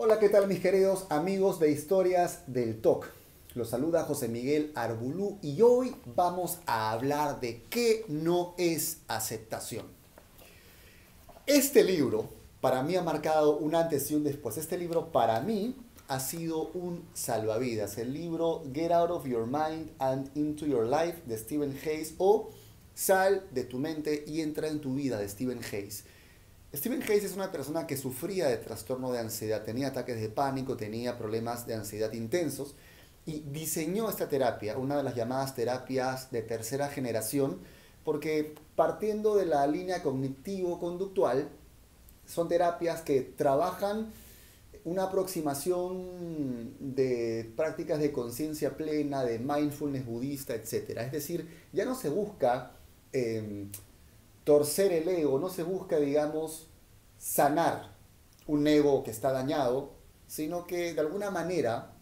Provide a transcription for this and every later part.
Hola, ¿qué tal mis queridos amigos de Historias del TOC? Los saluda José Miguel Arbulú y hoy vamos a hablar de qué no es aceptación. Este libro para mí ha marcado un antes y un después. Este libro para mí ha sido un salvavidas. El libro Get Out of Your Mind and Into Your Life de Stephen Hayes o Sal de tu mente y entra en tu vida de Stephen Hayes. Stephen Hayes es una persona que sufría de trastorno de ansiedad, tenía ataques de pánico, tenía problemas de ansiedad intensos y diseñó esta terapia, una de las llamadas terapias de tercera generación, porque partiendo de la línea cognitivo-conductual, son terapias que trabajan una aproximación de prácticas de conciencia plena, de mindfulness budista, etc. Es decir, ya no se busca em, torcer el ego, no se busca, digamos, sanar un ego que está dañado, sino que de alguna manera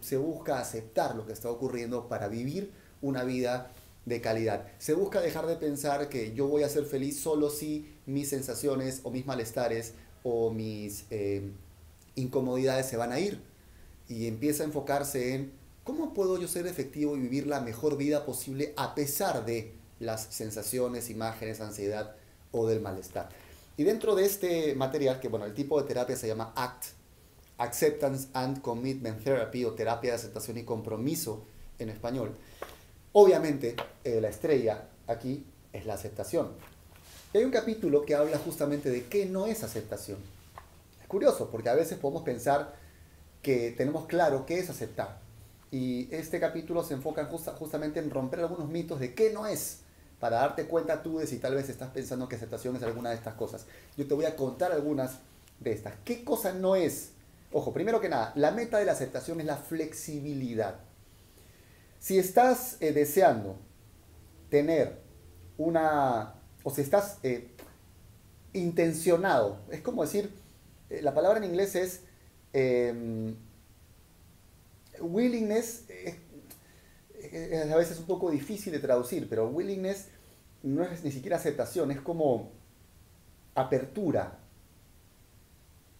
se busca aceptar lo que está ocurriendo para vivir una vida de calidad. Se busca dejar de pensar que yo voy a ser feliz solo si mis sensaciones o mis malestares o mis eh, incomodidades se van a ir. Y empieza a enfocarse en cómo puedo yo ser efectivo y vivir la mejor vida posible a pesar de las sensaciones, imágenes, ansiedad o del malestar. Y dentro de este material, que bueno, el tipo de terapia se llama ACT, Acceptance and Commitment Therapy o terapia de aceptación y compromiso en español, obviamente eh, la estrella aquí es la aceptación. Y hay un capítulo que habla justamente de qué no es aceptación. Es curioso, porque a veces podemos pensar que tenemos claro qué es aceptar. Y este capítulo se enfoca justamente en romper algunos mitos de qué no es para darte cuenta tú de si tal vez estás pensando que aceptación es alguna de estas cosas. Yo te voy a contar algunas de estas. ¿Qué cosa no es? Ojo, primero que nada, la meta de la aceptación es la flexibilidad. Si estás eh, deseando tener una, o si estás eh, intencionado, es como decir, eh, la palabra en inglés es em, willingness, a veces un poco difícil de traducir, pero willingness no es ni siquiera aceptación, es como apertura,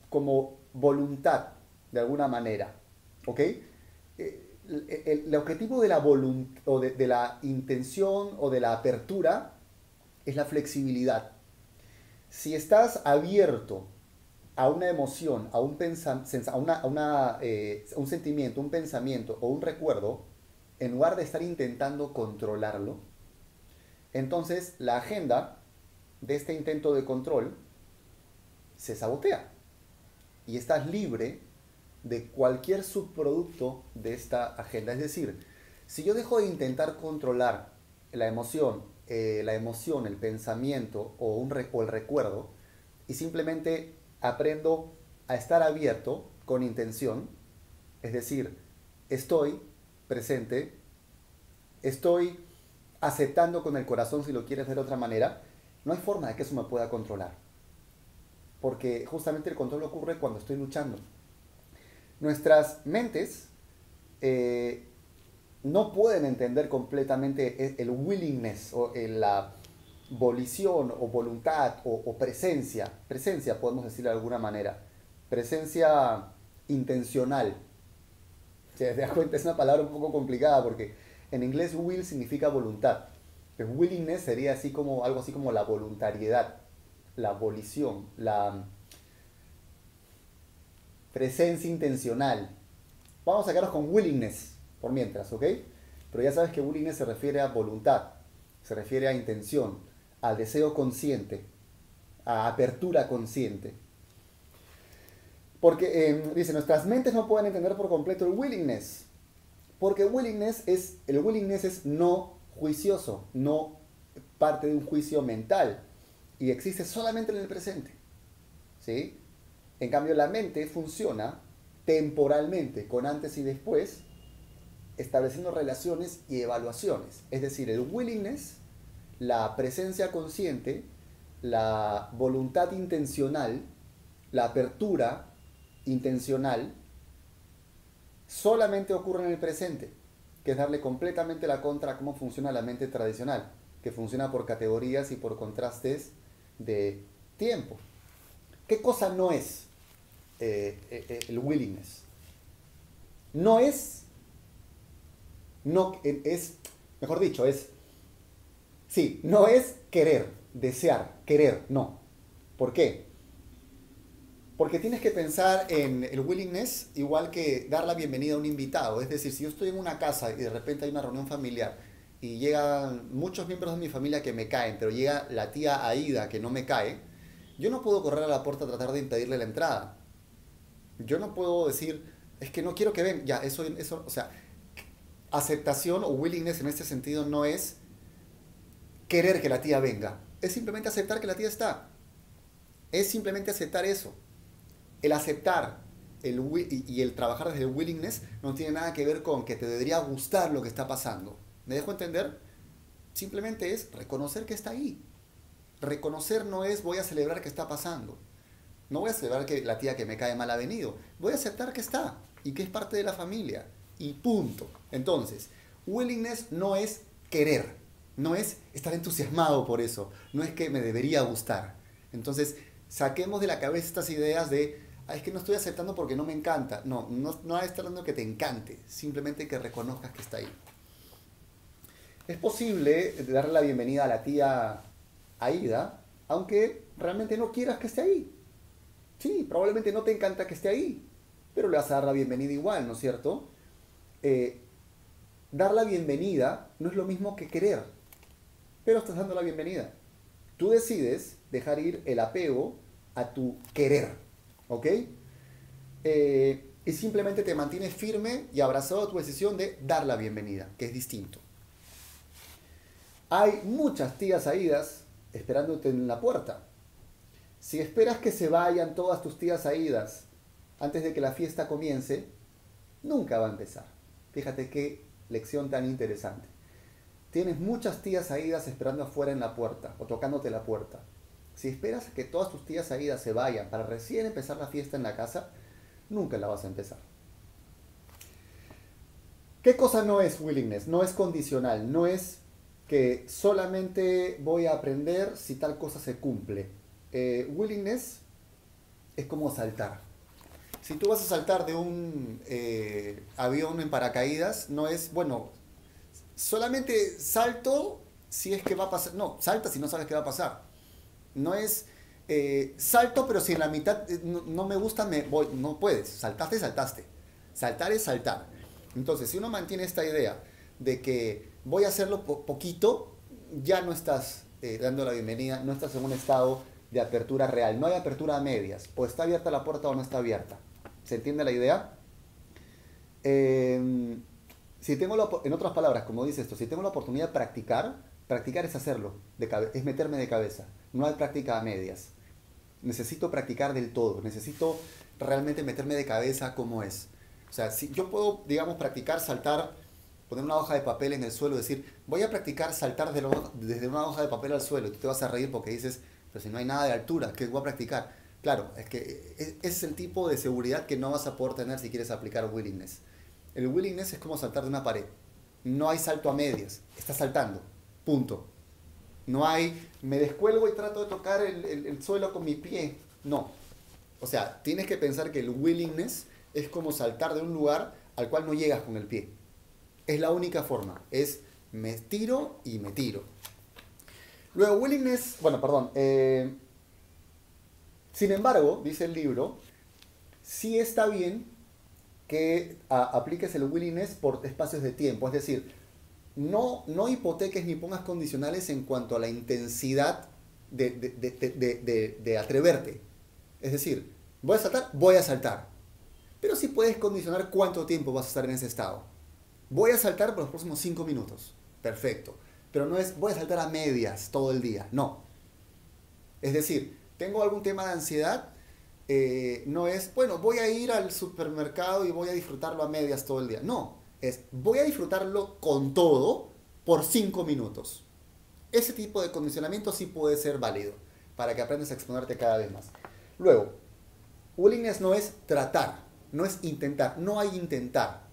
como voluntad, de alguna manera. ¿Ok? Eh, el, objetivo de la, o de, la intención o de la apertura es la flexibilidad. Si estás abierto a una emoción, a un, a una, eh, un sentimiento, un pensamiento o un recuerdo, en lugar de estar intentando controlarlo, entonces la agenda de este intento de control se sabotea y estás libre de cualquier subproducto de esta agenda. Es decir, si yo dejo de intentar controlar la emoción, eh, la emoción, el pensamiento o, un, o el recuerdo y simplemente aprendo a estar abierto con intención, es decir, estoy presente, estoy aceptando con el corazón si lo quieres ver de otra manera, no hay forma de que eso me pueda controlar. Porque justamente el control ocurre cuando estoy luchando. Nuestras mentes eh, no pueden entender completamente e, el willingness o la volición o voluntad o, presencia, presencia podemos decir de alguna manera, presencia intencional. ¿Se das cuenta? Es una palabra un poco complicada porque en inglés will significa voluntad. Pero willingness sería así como algo así como la voluntariedad, la volición, la presencia intencional. Vamos a sacarnos con willingness por mientras, ¿ok? Pero ya sabes que willingness se refiere a voluntad, se refiere a intención, al deseo consciente, a apertura consciente. Porque em, dice, nuestras mentes no pueden entender por completo el willingness. Porque willingness es, el willingness es no juicioso, no parte de un juicio mental. Y existe solamente en el presente. ¿Sí? En cambio, la mente funciona temporalmente, con antes y después, estableciendo relaciones y evaluaciones. Es decir, el willingness, la presencia consciente, la voluntad intencional, la apertura intencional, solamente ocurre en el presente, que es darle completamente la contra a cómo funciona la mente tradicional, que funciona por categorías y por contrastes de tiempo. ¿Qué cosa no es? eh, eh, el willingness. No es, no es, mejor dicho, es, sí, no es querer, desear, querer, no. ¿Por qué? Porque tienes que pensar en el willingness igual que dar la bienvenida a un invitado. Es decir, si yo estoy en una casa y de repente hay una reunión familiar y llegan muchos miembros de mi familia que me caen, pero llega la tía Aida que no me cae, yo no puedo correr a la puerta a tratar de impedirle la entrada. Yo no puedo decir, es que no quiero que ven. Ya, eso, eso, o sea, aceptación o willingness en este sentido no es querer que la tía venga. Es simplemente aceptar que la tía está. Es simplemente aceptar eso el aceptar el, y el trabajar desde el willingness no tiene nada que ver con que te debería gustar lo que está pasando. ¿Me dejo entender? Simplemente es reconocer que está ahí. Reconocer no es voy a celebrar que está pasando. No voy a celebrar que la tía que me cae mal ha venido. Voy a aceptar que está y que es parte de la familia. Y punto. Entonces, willingness no es querer. No es estar entusiasmado por eso. No es que me debería gustar. Entonces, saquemos de la cabeza estas ideas de Ah, es que no estoy aceptando porque no me encanta. No, no, no está hablando que te encante, simplemente que reconozcas que está ahí. Es posible darle la bienvenida a la tía Aida, aunque realmente no quieras que esté ahí. Sí, probablemente no te encanta que esté ahí, pero le vas a dar la bienvenida igual, ¿no es cierto? Eh, dar la bienvenida no es lo mismo que querer, pero estás dando la bienvenida. Tú decides dejar ir el apego a tu querer. ¿Ok? Eh, y simplemente te mantienes firme y abrazado a tu decisión de dar la bienvenida, que es distinto. Hay muchas tías aídas esperándote en la puerta. Si esperas que se vayan todas tus tías aídas antes de que la fiesta comience, nunca va a empezar. Fíjate qué lección tan interesante. Tienes muchas tías aídas esperando afuera en la puerta o tocándote la puerta. Si esperas que todas tus tías salidas se vayan para recién empezar la fiesta en la casa, nunca la vas a empezar. ¿Qué cosa no es willingness? No es condicional, no es que solamente voy a aprender si tal cosa se cumple. Eh, willingness es como saltar. Si tú vas a saltar de un eh, avión en paracaídas, no es, bueno, solamente salto si es que va a pasar. No, salta si no sabes qué va a pasar. No es eh, salto, pero si en la mitad eh, no, me gusta, me voy. No puedes. Saltaste, saltaste. Saltar es saltar. Entonces, si uno mantiene esta idea de que voy a hacerlo poquito, ya no estás eh, dando la bienvenida, no estás en un estado de apertura real. No hay apertura a medias. O está abierta la puerta o no está abierta. ¿Se entiende la idea? Em, si tengo en otras palabras, como dice esto, si tengo la oportunidad de practicar, practicar es hacerlo, es meterme de cabeza. No hay práctica a medias. Necesito practicar del todo, necesito realmente meterme de cabeza como es. O sea, si yo puedo, digamos, practicar saltar, poner una hoja de papel en el suelo y decir, voy a practicar saltar desde una hoja de papel al suelo. Tú te vas a reír porque dices, pero si no hay nada de altura, ¿qué voy a practicar? Claro, es que e, es el tipo de seguridad que no vas a poder tener si quieres aplicar willingness. El willingness es como saltar de una pared. No hay salto a medias, estás saltando, punto. No hay, me descuelgo y trato de tocar el, suelo con mi pie. No. O sea, tienes que pensar que el willingness es como saltar de un lugar al cual no llegas con el pie. Es la única forma. Es me tiro y me tiro. Luego, willingness, bueno, perdón. Eh, sin embargo, dice el libro, sí está bien que apliques el willingness por espacios de tiempo. Es decir, no, no hipoteques ni pongas condicionales en cuanto a la intensidad de, atreverte. Es decir, voy a saltar, voy a saltar. Pero sí puedes condicionar cuánto tiempo vas a estar en ese estado. Voy a saltar por los próximos cinco minutos. Perfecto. Pero no es voy a saltar a medias todo el día. No. Es decir, tengo algún tema de ansiedad. Eh, no es, bueno, voy a ir al supermercado y voy a disfrutarlo a medias todo el día. No es voy a disfrutarlo con todo por cinco minutos. Ese tipo de condicionamiento sí puede ser válido para que aprendas a exponerte cada vez más. Luego, willingness no es tratar, no es intentar, no hay intentar.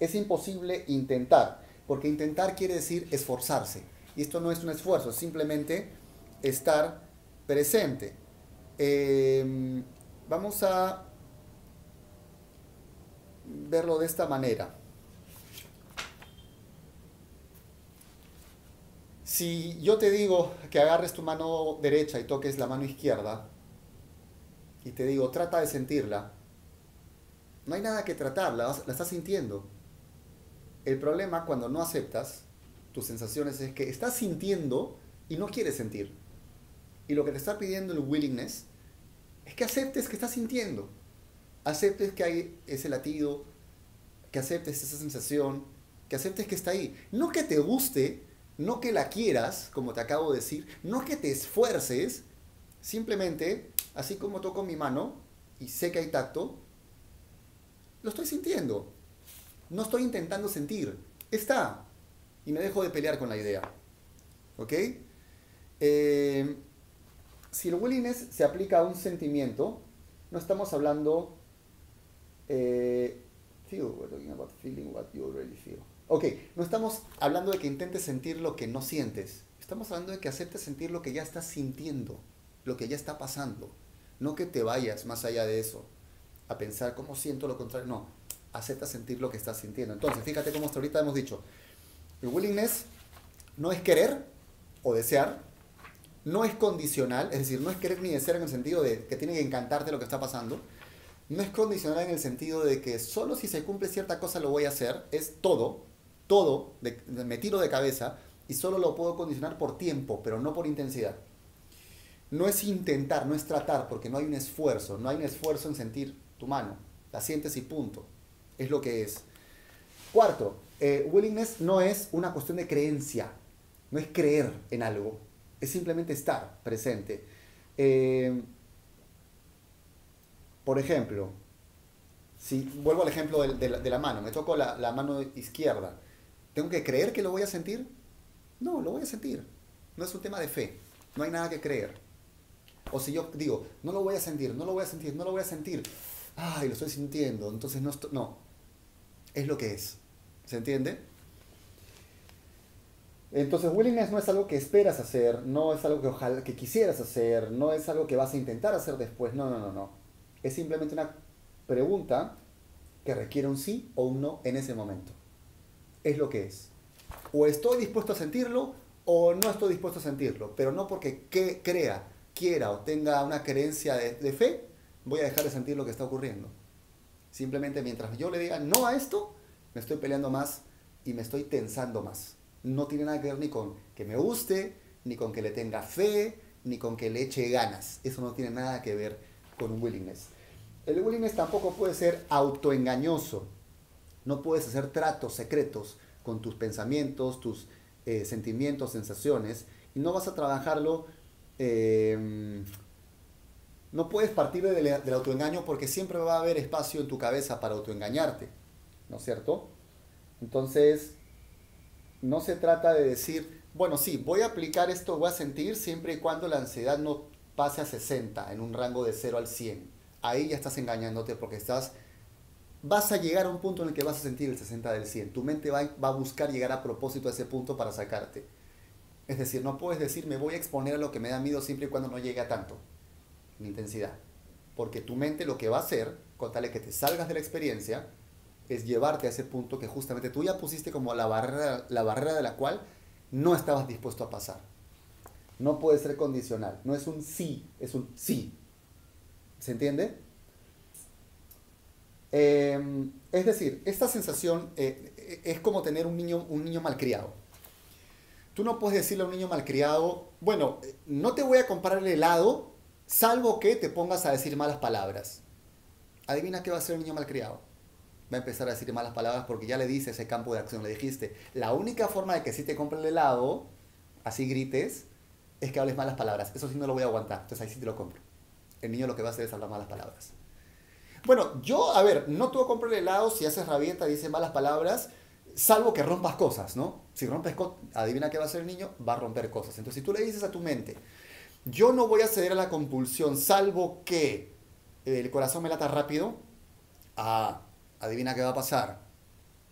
Es imposible intentar, porque intentar quiere decir esforzarse. Y esto no es un esfuerzo, es simplemente estar presente. Em, vamos a verlo de esta manera. Si yo te digo que agarres tu mano derecha y toques la mano izquierda, y te digo, trata de sentirla, no hay nada que tratar, la, la estás sintiendo. El problema cuando no aceptas tus sensaciones es que estás sintiendo y no quieres sentir. Y lo que te está pidiendo el willingness es que aceptes que estás sintiendo. Aceptes que hay ese latido, que aceptes esa sensación, que aceptes que está ahí. No que te guste, no que la quieras, como te acabo de decir, no que te esfuerces, simplemente, así como toco mi mano y sé que hay tacto, lo estoy sintiendo. No estoy intentando sentir. Está. Y me dejo de pelear con la idea. ¿Ok? Eh, si el willingness se aplica a un sentimiento, no estamos hablando... Feel, we're talking about feeling what you already feel. Ok, no estamos hablando de que intentes sentir lo que no sientes. Estamos hablando de que aceptes sentir lo que ya estás sintiendo, lo que ya está pasando. No que te vayas más allá de eso, a pensar cómo siento lo contrario. No, acepta sentir lo que estás sintiendo. Entonces, fíjate cómo hasta ahorita hemos dicho, el willingness no es querer o desear, no es condicional, es decir, no es querer ni desear en el sentido de que tiene que encantarte lo que está pasando, no es condicional en el sentido de que solo si se cumple cierta cosa lo voy a hacer, es todo, todo, me tiro de cabeza y solo lo puedo condicionar por tiempo, pero no por intensidad. No es intentar, no es tratar, porque no hay un esfuerzo, no hay un esfuerzo en sentir tu mano, la sientes y punto, es lo que es. Cuarto, eh, willingness no es una cuestión de creencia, no es creer en algo, es simplemente estar presente. Eh, por ejemplo, si vuelvo al ejemplo de, la, mano, me toco la, la, mano izquierda, ¿tengo que creer que lo voy a sentir? No, lo voy a sentir. No es un tema de fe, no hay nada que creer. O si yo digo, no lo voy a sentir, no lo voy a sentir, no lo voy a sentir, ay, lo estoy sintiendo, entonces no, no, es lo que es. ¿Se entiende? Entonces, willingness no es algo que esperas hacer, no es algo que ojalá que quisieras hacer, no es algo que vas a intentar hacer después, no, no, no, no. Es simplemente una pregunta que requiere un sí o un no en ese momento. Es lo que es. O estoy dispuesto a sentirlo o no estoy dispuesto a sentirlo, pero no porque que crea, quiera o tenga una creencia de, de fe, voy a dejar de sentir lo que está ocurriendo. Simplemente mientras yo le diga no a esto, me estoy peleando más y me estoy tensando más no tiene nada que ver ni con que me guste, ni con que le tenga fe, ni con que le eche ganas. Eso no tiene nada que ver con un willingness. El willingness tampoco puede ser autoengañoso. No puedes hacer tratos secretos con tus pensamientos, tus eh, sentimientos, sensaciones, y no vas a trabajarlo. Em, no puedes partir del autoengaño porque siempre va a haber espacio en tu cabeza para autoengañarte, ¿no es cierto? Entonces, no se trata de decir, bueno, sí, voy a aplicar esto, voy a sentir siempre y cuando la ansiedad no pase a 60, en un rango de 0 al 100. Ahí ya estás engañándote porque estás, vas a llegar a un punto en el que vas a sentir el 60 del 100. Tu mente va, va a buscar llegar a propósito a ese punto para sacarte. Es decir, no puedes decir, me voy a exponer a lo que me da miedo siempre y cuando no llegue a tanto, en intensidad. Porque tu mente lo que va a hacer, con tal de que te salgas de la experiencia, es llevarte a ese punto que justamente tú ya pusiste como la barrera, la barrera de la cual no estabas dispuesto a pasar. No puede ser condicional, no es un sí, es un sí. ¿Se entiende? Em, es decir, esta sensación eh, es como tener un niño, un niño malcriado. Tú no puedes decirle a un niño malcriado, bueno, no te voy a comprar el helado, salvo que te pongas a decir malas palabras. Adivina qué va a hacer el niño malcriado va a empezar a decir malas palabras porque ya le dice ese campo de acción, le dijiste, la única forma de que si te compre el helado, así grites, es que hables malas palabras. Eso sí no lo voy a aguantar, entonces ahí sí te lo compro. El niño lo que va a hacer es hablar malas palabras. Bueno, yo, a ver, no te voy a comprar el helado si haces rabieta dices malas palabras, salvo que rompas cosas, ¿no? Si rompes cosas, adivina qué va a hacer el niño, va a romper cosas. Entonces, si tú le dices a tu mente, yo no voy a ceder a la compulsión, salvo que el corazón me lata rápido, a adivina qué va a pasar.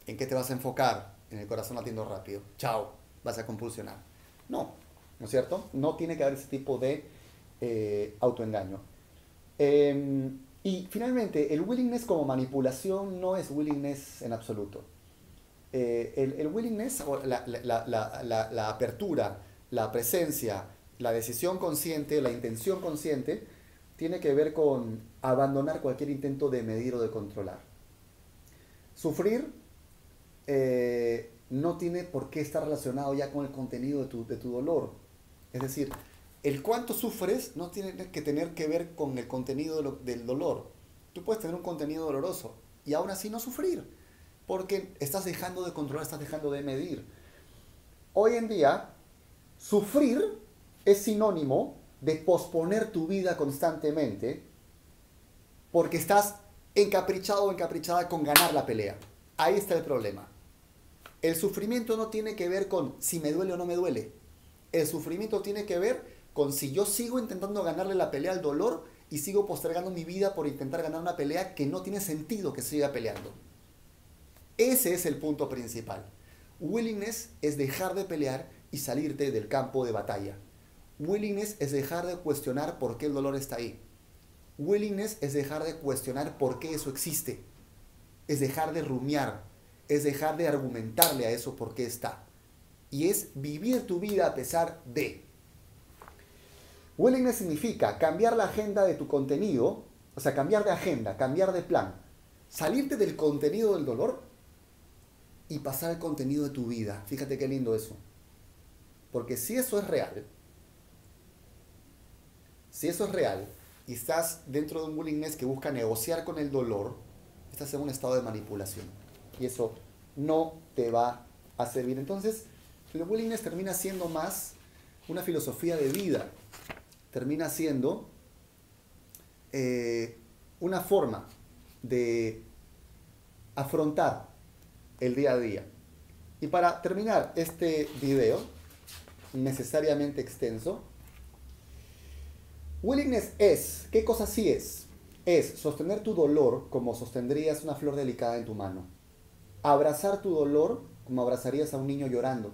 ¿En qué te vas a enfocar? En el corazón latiendo rápido. Chao, vas a compulsionar. No, ¿no es cierto? No tiene que haber ese tipo de eh, autoengaño. Em, Y finalmente, el willingness como manipulación no es willingness en absoluto. Eh, el, willingness, la, la, apertura, la presencia, la decisión consciente, la intención consciente, tiene que ver con abandonar cualquier intento de medir o de controlar. Sufrir eh, no tiene por qué estar relacionado ya con el contenido de tu, de tu dolor. Es decir, el cuánto sufres no tiene que tener que ver con el contenido del dolor. Tú puedes tener un contenido doloroso y aún así no sufrir, porque estás dejando de controlar, estás dejando de medir. Hoy en día, sufrir es sinónimo de posponer tu vida constantemente porque estás encaprichado o encaprichada con ganar la pelea. Ahí está el problema. El sufrimiento no tiene que ver con si me duele o no me duele. El sufrimiento tiene que ver con si yo sigo intentando ganarle la pelea al dolor y sigo postergando mi vida por intentar ganar una pelea que no tiene sentido que siga peleando. Ese es el punto principal. Willingness es dejar de pelear y salirte del campo de batalla. Willingness es dejar de cuestionar por qué el dolor está ahí. Willingness es dejar de cuestionar por qué eso existe. Es dejar de rumiar. Es dejar de argumentarle a eso por qué está. Y es vivir tu vida a pesar de. Willingness significa cambiar la agenda de tu contenido, o sea, cambiar de agenda, cambiar de plan, salirte del contenido del dolor y pasar al contenido de tu vida. Fíjate qué lindo eso. Porque si eso es real, si eso es real y estás dentro de un willingness que busca negociar con el dolor, estás en un estado de manipulación. Y eso no te va a servir. Entonces, el willingness termina siendo más una filosofía de vida. Termina siendo eh, una forma de afrontar el día a día. Y para terminar este video, necesariamente extenso, Willingness es, ¿qué cosa sí es? Es sostener tu dolor como sostendrías una flor delicada en tu mano. Abrazar tu dolor como abrazarías a un niño llorando.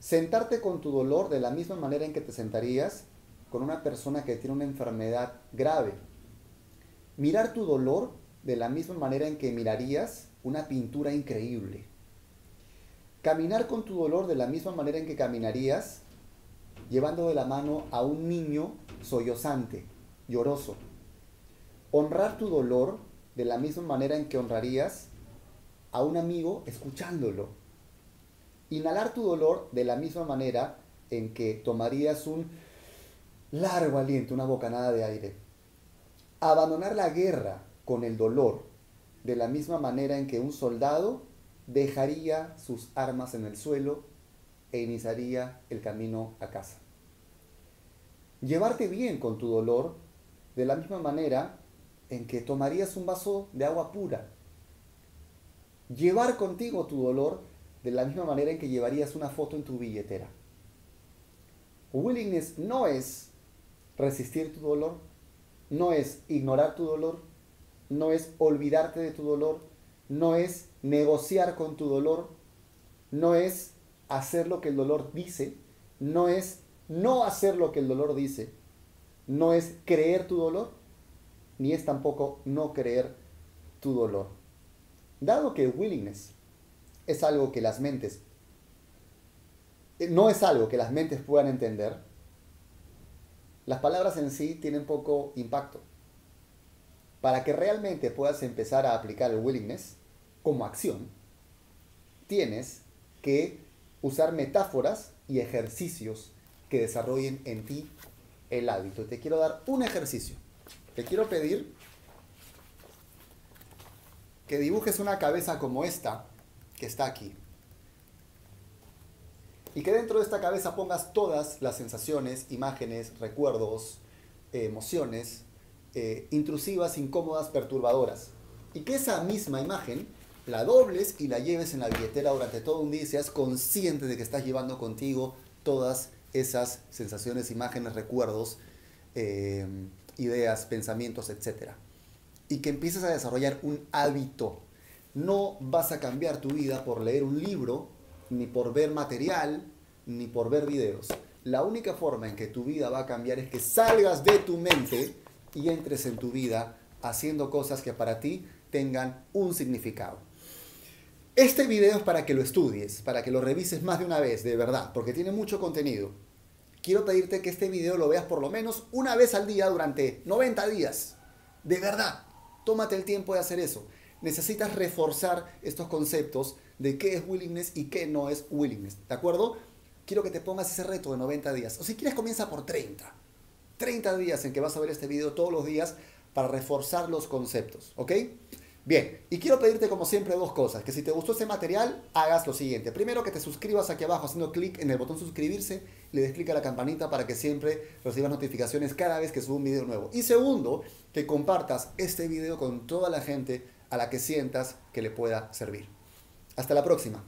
Sentarte con tu dolor de la misma manera en que te sentarías con una persona que tiene una enfermedad grave. Mirar tu dolor de la misma manera en que mirarías una pintura increíble. Caminar con tu dolor de la misma manera en que caminarías llevando de la mano a un niño sollozante, lloroso. Honrar tu dolor de la misma manera en que honrarías a un amigo escuchándolo. Inhalar tu dolor de la misma manera en que tomarías un largo aliento, una bocanada de aire. Abandonar la guerra con el dolor de la misma manera en que un soldado dejaría sus armas en el suelo e iniciaría el camino a casa. Llevarte bien con tu dolor de la misma manera en que tomarías un vaso de agua pura. Llevar contigo tu dolor de la misma manera en que llevarías una foto en tu billetera. Willingness no es resistir tu dolor, no es ignorar tu dolor, no es olvidarte de tu dolor, no es negociar con tu dolor, no es hacer lo que el dolor dice, no es no hacer lo que el dolor dice, no es creer tu dolor, ni es tampoco no creer tu dolor. Dado que willingness es algo que las mentes, eh, no es algo que las mentes puedan entender, las palabras en sí tienen poco impacto. Para que realmente puedas empezar a aplicar el willingness como acción, tienes que usar metáforas y ejercicios que desarrollen en ti el hábito. Te quiero dar un ejercicio. Te quiero pedir que dibujes una cabeza como esta, que está aquí. Y que dentro de esta cabeza pongas todas las sensaciones, imágenes, recuerdos, emociones eh, intrusivas, incómodas, perturbadoras. Y que esa misma imagen la dobles y la lleves en la billetera durante todo un día y seas consciente de que estás llevando contigo todas esas sensaciones, imágenes, recuerdos, eh, ideas, pensamientos, etc. Y que empieces a desarrollar un hábito. No vas a cambiar tu vida por leer un libro, ni por ver material, ni por ver videos. La única forma en que tu vida va a cambiar es que salgas de tu mente y entres en tu vida haciendo cosas que para ti tengan un significado. Este video es para que lo estudies, para que lo revises más de una vez, de verdad, porque tiene mucho contenido. Quiero pedirte que este video lo veas por lo menos una vez al día durante 90 días. De verdad, tómate el tiempo de hacer eso. Necesitas reforzar estos conceptos de qué es willingness y qué no es willingness. ¿De acuerdo? Quiero que te pongas ese reto de 90 días. O si quieres, comienza por 30. 30 días en que vas a ver este video todos los días para reforzar los conceptos. ¿Ok? Bien, y quiero pedirte como siempre dos cosas, que si te gustó este material, hagas lo siguiente. Primero, que te suscribas aquí abajo haciendo clic en el botón suscribirse, le des clic a la campanita para que siempre recibas notificaciones cada vez que subo un video nuevo. Y segundo, que compartas este video con toda la gente a la que sientas que le pueda servir. Hasta la próxima.